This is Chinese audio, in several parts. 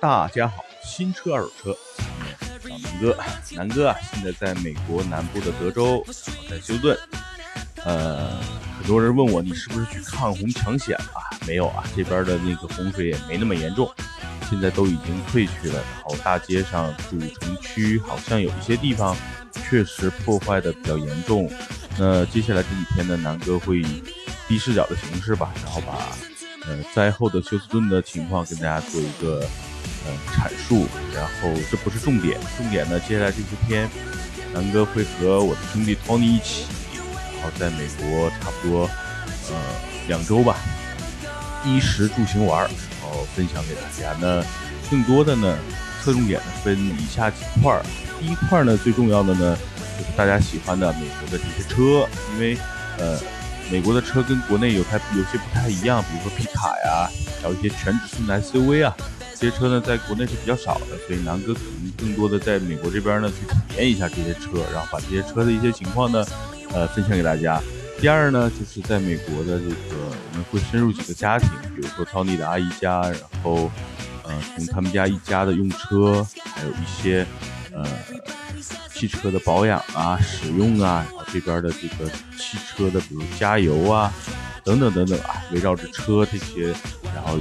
大家好，新车二手车，找南哥。南哥啊，现在在美国南部的德州，在休顿。呃，很多人问我，你是不是去抗洪抢险了？没有啊，这边的那个洪水也没那么严重，现在都已经退去了。然后大街上主城区好像有一些地方确实破坏的比较严重。那接下来这几天呢，南哥会以低视角的形式吧，然后把呃灾后的休斯顿的情况跟大家做一个。呃，阐述，然后这不是重点，重点呢，接下来这些天，南哥会和我的兄弟 Tony 一起，然后在美国差不多呃两周吧，衣食住行玩，然后分享给大家。那更多的呢，侧重点呢分以下几块儿。第一块呢，最重要的呢，就是大家喜欢的美国的这些车，因为呃，美国的车跟国内有太有些不太一样，比如说皮卡呀，还有一些全尺寸的 SUV 啊。这些车呢，在国内是比较少的，所以南哥可能更多的在美国这边呢去体验一下这些车，然后把这些车的一些情况呢，呃，分享给大家。第二呢，就是在美国的这个，我们会深入几个家庭，比如说 Tony 的阿姨家，然后，呃，从他们家一家的用车，还有一些，呃，汽车的保养啊、使用啊，然后这边的这个汽车的，比如加油啊，等等等等啊，围绕着车这些，然后。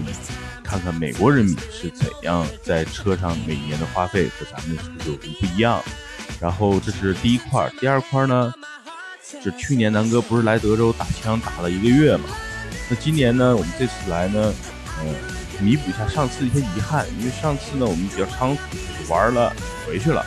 看看美国人民是怎样在车上每年的花费和咱们是不是有什么不一样？然后这是第一块，第二块呢，是去年南哥不是来德州打枪打了一个月嘛？那今年呢，我们这次来呢，呃，弥补一下上次一些遗憾，因为上次呢我们比较仓促，就是玩了回去了。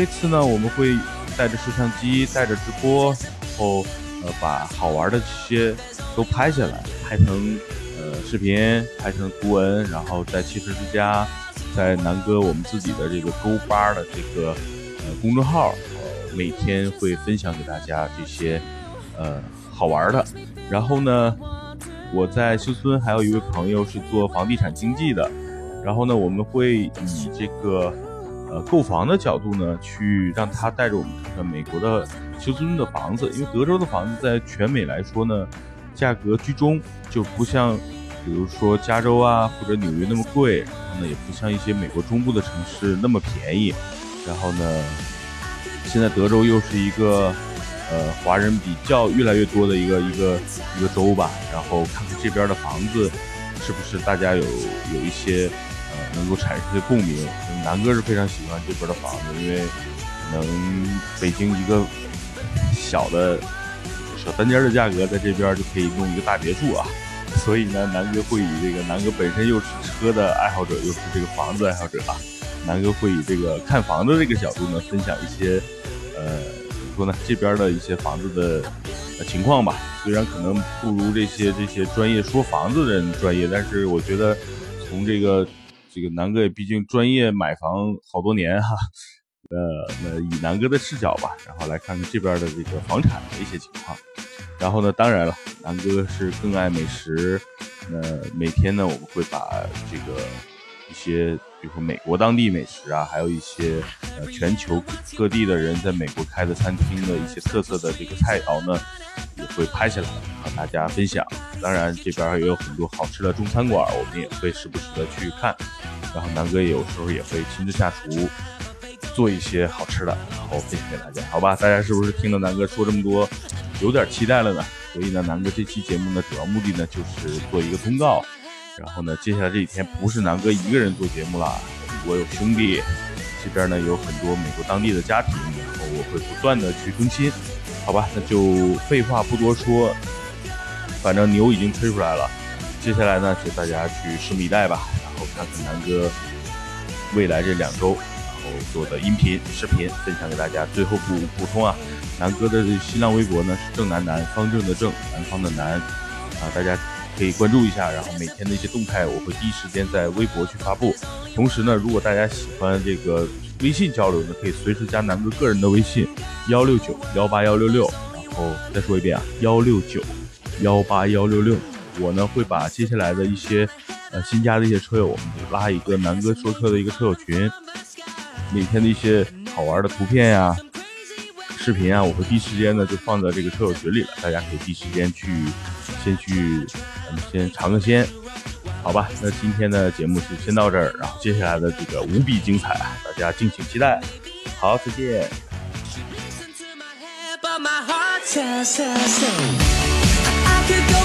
这次呢，我们会带着摄像机，带着直播，然后呃把好玩的这些都拍下来，拍成。呃，视频拍成图文，然后在汽车之家，在南哥我们自己的这个勾八的这个呃公众号，每天会分享给大家这些呃好玩的。然后呢，我在休斯顿还有一位朋友是做房地产经纪的，然后呢，我们会以这个呃购房的角度呢，去让他带着我们看看美国的休斯顿的房子，因为德州的房子在全美来说呢。价格居中，就不像，比如说加州啊或者纽约那么贵，然后呢也不像一些美国中部的城市那么便宜。然后呢，现在德州又是一个，呃，华人比较越来越多的一个一个一个州吧。然后看看这边的房子，是不是大家有有一些，能够产生一些共鸣。南哥是非常喜欢这边的房子，因为能北京一个小的。小单间的价格在这边就可以弄一个大别墅啊，所以呢，南哥会以这个南哥本身又是车的爱好者，又是这个房子爱好者啊，南哥会以这个看房子这个角度呢，分享一些，呃，怎么说呢，这边的一些房子的情况吧。虽然可能不如这些这些专业说房子的人专业，但是我觉得从这个这个南哥也毕竟专业买房好多年哈。呃，那以南哥的视角吧，然后来看看这边的这个房产的一些情况。然后呢，当然了，南哥是更爱美食。那每天呢，我们会把这个一些，比如说美国当地美食啊，还有一些呃全球各地的人在美国开的餐厅的一些特色的这个菜肴呢，会拍下来和大家分享。当然，这边也有很多好吃的中餐馆，我们也会时不时的去看。然后南哥有时候也会亲自下厨。做一些好吃的，然后分享给大家，好吧？大家是不是听了南哥说这么多，有点期待了呢？所以呢，南哥这期节目呢，主要目的呢就是做一个通告。然后呢，接下来这几天不是南哥一个人做节目了，我有兄弟，这边呢有很多美国当地的家庭，然后我会不断的去更新，好吧？那就废话不多说，反正牛已经吹出来了，接下来呢就大家去拭目以待吧，然后看看南哥未来这两周然后。做的音频、视频分享给大家。最后补补充啊，南哥的新浪微博呢是正南南方正的正南方的南啊，大家可以关注一下。然后每天的一些动态我会第一时间在微博去发布。同时呢，如果大家喜欢这个微信交流呢，可以随时加南哥个人的微信幺六九幺八幺六六。然后再说一遍啊，幺六九幺八幺六六。我呢会把接下来的一些呃新加的一些车友，我们拉一个南哥说车的一个车友群。每天的一些好玩的图片呀、视频啊，我会第一时间呢就放在这个车友群里了，大家可以第一时间去先去，咱们先尝个鲜。好吧，那今天的节目就先到这儿，然后接下来的这个无比精彩，大家敬请期待。好，再见。say, say, say. I, I could go.